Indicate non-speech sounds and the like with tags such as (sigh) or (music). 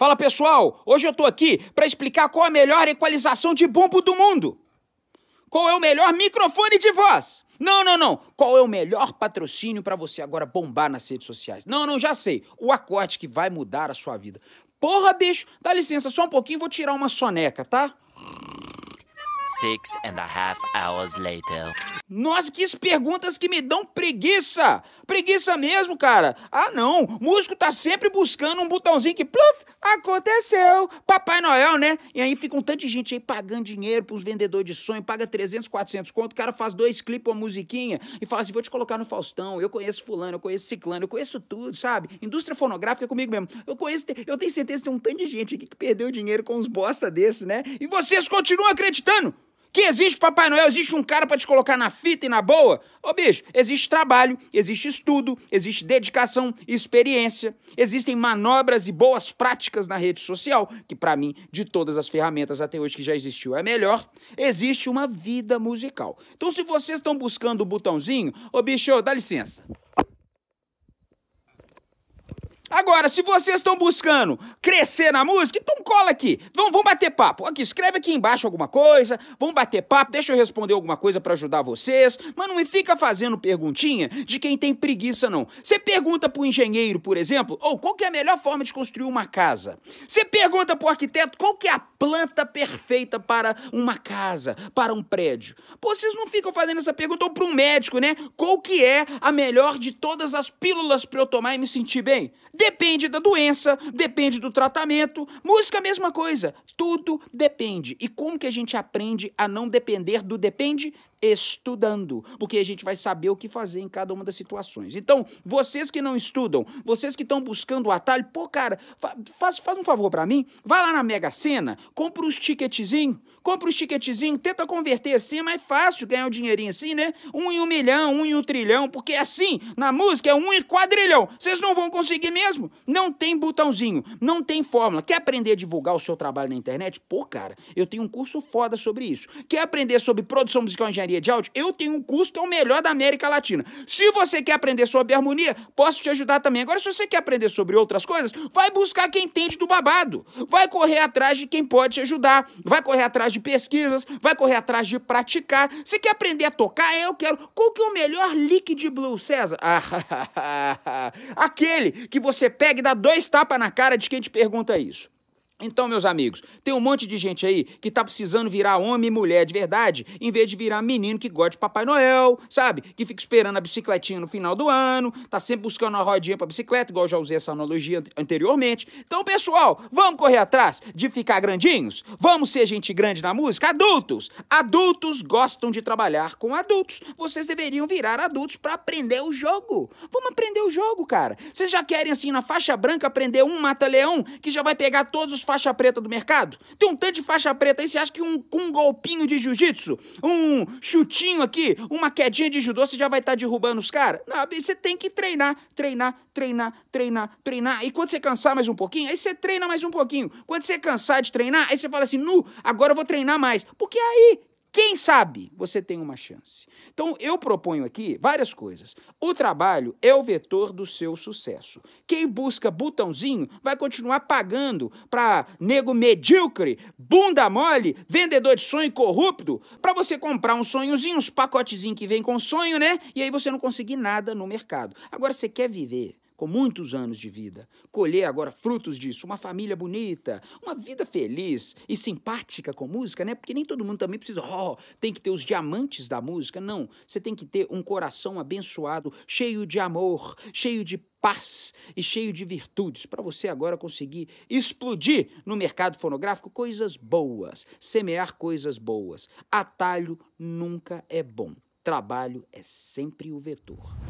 Fala pessoal, hoje eu tô aqui para explicar qual a melhor equalização de bumbo do mundo. Qual é o melhor microfone de voz? Não, não, não. Qual é o melhor patrocínio para você agora bombar nas redes sociais? Não, não, já sei. O acorde que vai mudar a sua vida. Porra, bicho, dá licença só um pouquinho, vou tirar uma soneca, tá? Six and a half hours later. Nossa, que perguntas que me dão preguiça! Preguiça mesmo, cara! Ah, não! Músico tá sempre buscando um botãozinho que, pluf, aconteceu! Papai Noel, né? E aí fica um tanto de gente aí pagando dinheiro pros vendedores de sonho, paga 300, 400 conto, o cara faz dois clipes, uma musiquinha e fala assim: vou te colocar no Faustão, eu conheço Fulano, eu conheço Ciclano, eu conheço tudo, sabe? Indústria fonográfica é comigo mesmo. Eu conheço, eu tenho certeza que tem um tanto de gente aqui que perdeu dinheiro com uns bosta desses, né? E vocês continuam acreditando! Que existe Papai Noel, existe um cara para te colocar na fita e na boa? Ô bicho, existe trabalho, existe estudo, existe dedicação, experiência, existem manobras e boas práticas na rede social, que para mim, de todas as ferramentas até hoje que já existiu, é melhor. Existe uma vida musical. Então se vocês estão buscando o botãozinho, ô bicho, dá licença. Agora, se vocês estão buscando crescer na música, então cola aqui. Vamos, vamos bater papo. Aqui, escreve aqui embaixo alguma coisa. Vamos bater papo. Deixa eu responder alguma coisa para ajudar vocês. Mas não me fica fazendo perguntinha de quem tem preguiça, não. Você pergunta pro engenheiro, por exemplo, ou oh, qual que é a melhor forma de construir uma casa. Você pergunta pro arquiteto qual que é a planta perfeita para uma casa, para um prédio. Pô, vocês não ficam fazendo essa pergunta ou para um médico, né? Qual que é a melhor de todas as pílulas para eu tomar e me sentir bem? Depende da doença, depende do tratamento. Música a mesma coisa. Tudo depende. E como que a gente aprende a não depender do depende? Estudando, porque a gente vai saber o que fazer em cada uma das situações. Então, vocês que não estudam, vocês que estão buscando o atalho, pô, cara, faz, faz um favor para mim, vai lá na Mega Sena, compra os ticketzinhos, compra os ticketzinhos, tenta converter assim, é mais fácil ganhar um dinheirinho assim, né? Um em um milhão, um em um trilhão, porque assim, na música é um em quadrilhão. Vocês não vão conseguir mesmo. Não tem botãozinho, não tem fórmula. Quer aprender a divulgar o seu trabalho na internet? Pô, cara, eu tenho um curso foda sobre isso. Quer aprender sobre produção musical engenharia engenharia de áudio, eu tenho um curso que é o melhor da América Latina. Se você quer aprender sobre harmonia, posso te ajudar também. Agora, se você quer aprender sobre outras coisas, vai buscar quem entende do babado. Vai correr atrás de quem pode te ajudar. Vai correr atrás de pesquisas, vai correr atrás de praticar. Você quer aprender a tocar? Eu quero. Qual que é o melhor lick de blues, César? (laughs) Aquele que você pega e dá dois tapas na cara de quem te pergunta isso. Então, meus amigos, tem um monte de gente aí que tá precisando virar homem e mulher de verdade, em vez de virar menino que gosta de Papai Noel, sabe? Que fica esperando a bicicletinha no final do ano, tá sempre buscando uma rodinha pra bicicleta, igual eu já usei essa analogia anteriormente. Então, pessoal, vamos correr atrás de ficar grandinhos? Vamos ser gente grande na música? Adultos! Adultos gostam de trabalhar com adultos. Vocês deveriam virar adultos para aprender o jogo. Vamos aprender o jogo, cara. Vocês já querem, assim, na faixa branca, aprender um mata-leão que já vai pegar todos os faixa preta do mercado? Tem um tanto de faixa preta aí, você acha que um, um golpinho de jiu-jitsu, um chutinho aqui, uma quedinha de judô, você já vai estar tá derrubando os caras? Não, você tem que treinar, treinar, treinar, treinar, treinar. E quando você cansar mais um pouquinho, aí você treina mais um pouquinho. Quando você cansar de treinar, aí você fala assim, nu, agora eu vou treinar mais. Porque aí quem sabe você tem uma chance. Então, eu proponho aqui várias coisas. O trabalho é o vetor do seu sucesso. Quem busca botãozinho vai continuar pagando para nego medíocre, bunda mole, vendedor de sonho corrupto, para você comprar um sonhozinho, uns pacotezinhos que vem com sonho, né? E aí você não conseguir nada no mercado. Agora, você quer viver com muitos anos de vida, colher agora frutos disso, uma família bonita, uma vida feliz e simpática com música, né? Porque nem todo mundo também precisa, ó, oh, tem que ter os diamantes da música. Não, você tem que ter um coração abençoado, cheio de amor, cheio de paz e cheio de virtudes, para você agora conseguir explodir no mercado fonográfico coisas boas, semear coisas boas. Atalho nunca é bom. Trabalho é sempre o vetor.